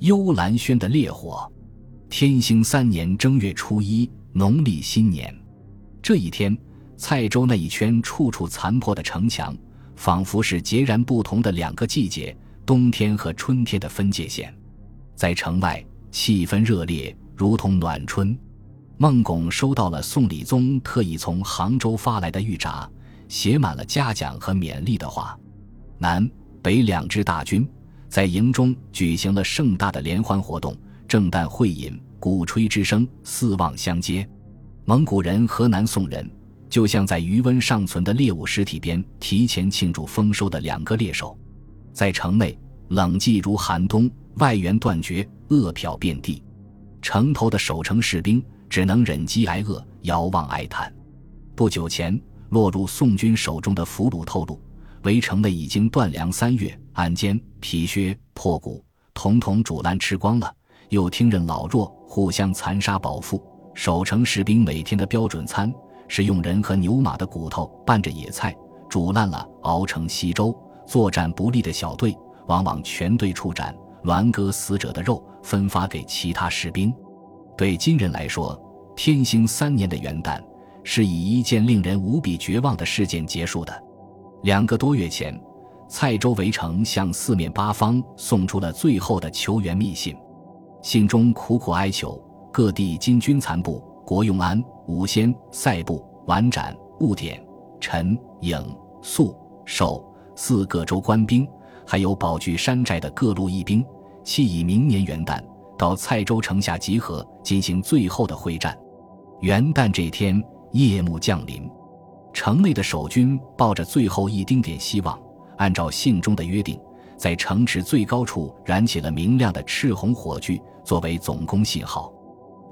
幽兰轩的烈火。天兴三年正月初一，农历新年这一天，蔡州那一圈处处残破的城墙，仿佛是截然不同的两个季节——冬天和春天的分界线。在城外，气氛热烈，如同暖春。孟拱收到了宋理宗特意从杭州发来的玉札，写满了嘉奖和勉励的话。南北两支大军在营中举行了盛大的联欢活动。正旦会饮，鼓吹之声四望相接。蒙古人和南宋人就像在余温尚存的猎物尸体边提前庆祝丰收的两个猎手。在城内，冷寂如寒冬，外援断绝，饿殍遍地。城头的守城士兵只能忍饥挨饿，遥望哀叹。不久前落入宋军手中的俘虏透露，围城内已经断粮三月，鞍鞯、皮靴、破鼓，统统煮烂吃光了。又听任老弱互相残杀饱腹，守城士兵每天的标准餐是用人和牛马的骨头拌着野菜煮烂了熬成稀粥。作战不利的小队往往全队出战，乱割死者的肉分发给其他士兵。对金人来说，天兴三年的元旦是以一件令人无比绝望的事件结束的。两个多月前，蔡州围城向四面八方送出了最后的求援密信。信中苦苦哀求各地金军残部国用安、武先、塞部、宛展、兀典、陈、颍、肃、守四各州官兵，还有保据山寨的各路义兵，期以明年元旦到蔡州城下集合，进行最后的会战。元旦这天，夜幕降临，城内的守军抱着最后一丁点希望，按照信中的约定。在城池最高处燃起了明亮的赤红火炬，作为总攻信号。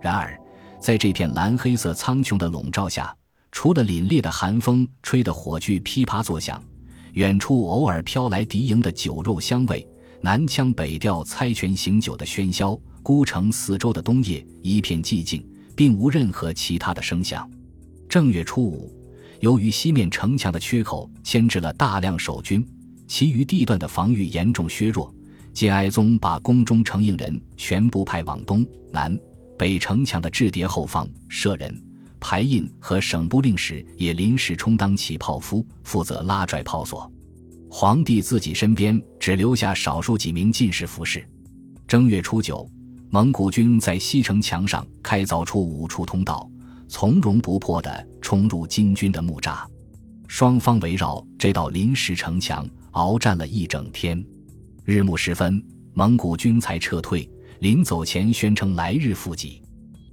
然而，在这片蓝黑色苍穹的笼罩下，除了凛冽的寒风吹得火炬噼啪作响，远处偶尔飘来敌营的酒肉香味，南腔北调猜拳醒酒的喧嚣。孤城四周的冬夜一片寂静，并无任何其他的声响。正月初五，由于西面城墙的缺口牵制了大量守军。其余地段的防御严重削弱，金哀宗把宫中承应人全部派往东南北城墙的制叠后方设人排印和省部令使也临时充当起炮夫，负责拉拽炮索。皇帝自己身边只留下少数几名进士服侍。正月初九，蒙古军在西城墙上开凿出五处通道，从容不迫地冲入金军的木栅。双方围绕这道临时城墙。鏖战了一整天，日暮时分，蒙古军才撤退。临走前宣称来日复击。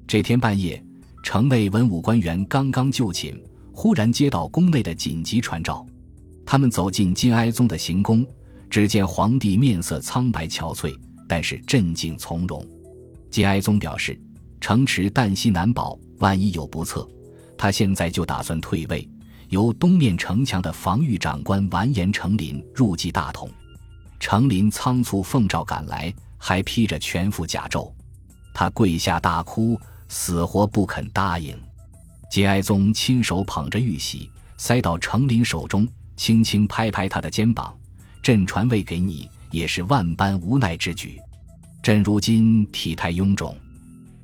这天半夜，城内文武官员刚刚就寝，忽然接到宫内的紧急传召。他们走进金哀宗的行宫，只见皇帝面色苍白憔悴，但是镇静从容。金哀宗表示，城池旦夕难保，万一有不测，他现在就打算退位。由东面城墙的防御长官完颜成林入继大统，成林仓促奉诏赶来，还披着全副甲胄，他跪下大哭，死活不肯答应。节哀宗亲手捧着玉玺，塞到成林手中，轻轻拍拍他的肩膀：“朕传位给你，也是万般无奈之举。朕如今体态臃肿，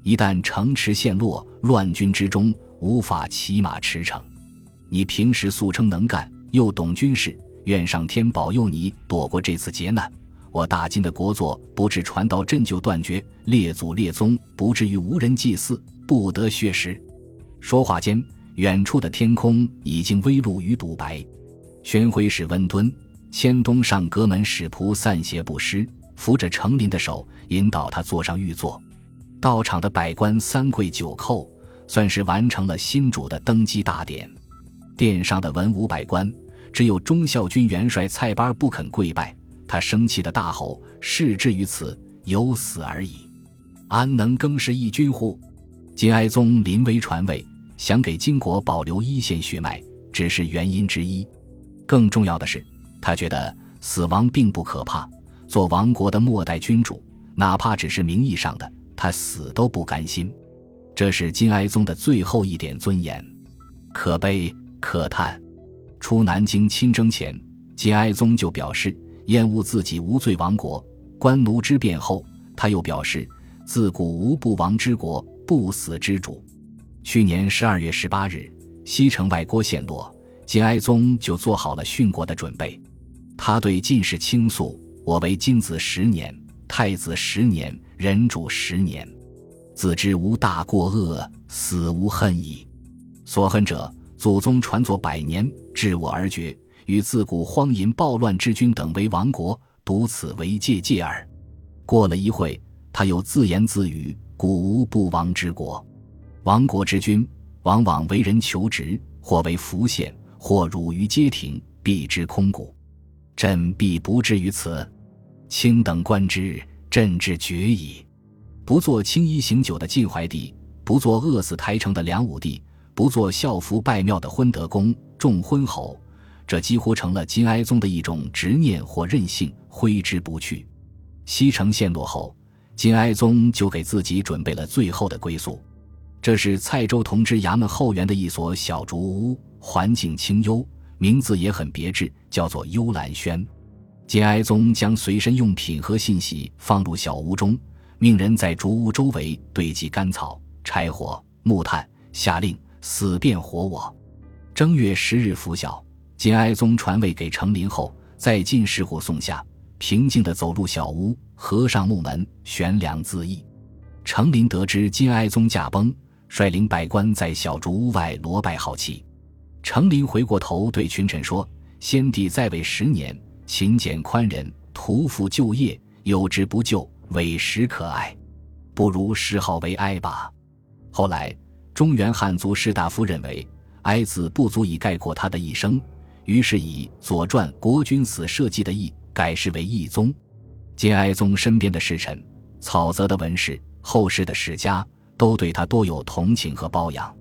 一旦城池陷落，乱军之中无法骑马驰骋。”你平时素称能干，又懂军事，愿上天保佑你躲过这次劫难。我大金的国祚不至传到朕就断绝，列祖列宗不至于无人祭祀，不得血食。说话间，远处的天空已经微露于堵白。宣徽使温敦迁东上阁门使仆散鞋不施，扶着成林的手，引导他坐上御座。到场的百官三跪九叩，算是完成了新主的登基大典。殿上的文武百官，只有忠孝军元帅蔡班不肯跪拜。他生气的大吼：“事至于此，有死而已，安能更是一军乎？”金哀宗临危传位，想给金国保留一线血脉，只是原因之一。更重要的是，他觉得死亡并不可怕。做亡国的末代君主，哪怕只是名义上的，他死都不甘心。这是金哀宗的最后一点尊严，可悲。可叹，出南京亲征前，金哀宗就表示厌恶自己无罪亡国。官奴之变后，他又表示：“自古无不亡之国，不死之主。”去年十二月十八日，西城外郭陷落，金哀宗就做好了殉国的准备。他对进士倾诉：“我为金子十年，太子十年，人主十年，自知无大过恶，死无恨矣。所恨者，祖宗传作百年，至我而绝，与自古荒淫暴乱之君等为亡国，独此为戒戒耳。”过了一会，他又自言自语：“古无不亡之国。”亡国之君，往往为人求职，或为浮现，或辱于街亭，避之空谷。朕必不至于此。卿等观之，朕之绝矣。不做青衣行酒的晋怀帝，不做饿死台城的梁武帝，不做校服拜庙的昏德公、重昏侯，这几乎成了金哀宗的一种执念或任性，挥之不去。西城陷落后，金哀宗就给自己准备了最后的归宿。这是蔡州同知衙门后园的一所小竹屋，环境清幽，名字也很别致，叫做幽兰轩。金哀宗将随身用品和信息放入小屋中，命人在竹屋周围堆积干草、柴火、木炭，下令死变活我。正月十日拂晓，金哀宗传位给成林后，在进士户送下，平静地走入小屋，合上木门，悬梁自缢。成林得知金哀宗驾崩。率领百官在小竹屋外罗拜号泣。成林回过头对群臣说：“先帝在位十年，勤俭宽仁，屠夫就业，有之不救，委实可爱，不如谥号为哀吧。”后来，中原汉族士大夫认为“哀”字不足以概括他的一生，于是以《左传》国君死社稷的“义”改谥为义宗。金哀宗身边的侍臣、草泽的文士、后世的史家。都对他多有同情和褒扬，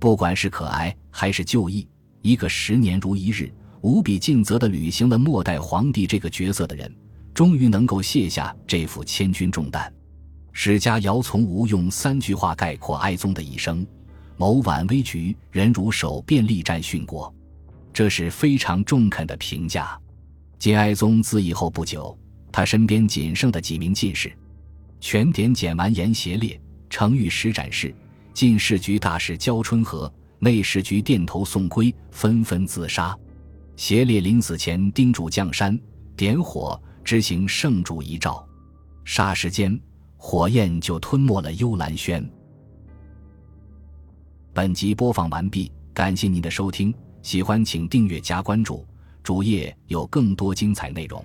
不管是可哀还是就义，一个十年如一日、无比尽责地履行了末代皇帝这个角色的人，终于能够卸下这副千钧重担。史家姚从吾用三句话概括哀宗的一生：谋晚危局，人如守便力战殉国。这是非常中肯的评价。金哀宗自缢后不久，他身边仅剩的几名进士，全典检完颜协烈。成御史展示，进士局大使焦春和、内侍局殿头宋圭纷纷自杀。邪烈临死前叮嘱降山点火，执行圣主遗诏，霎时间火焰就吞没了幽兰轩。本集播放完毕，感谢您的收听，喜欢请订阅加关注，主页有更多精彩内容。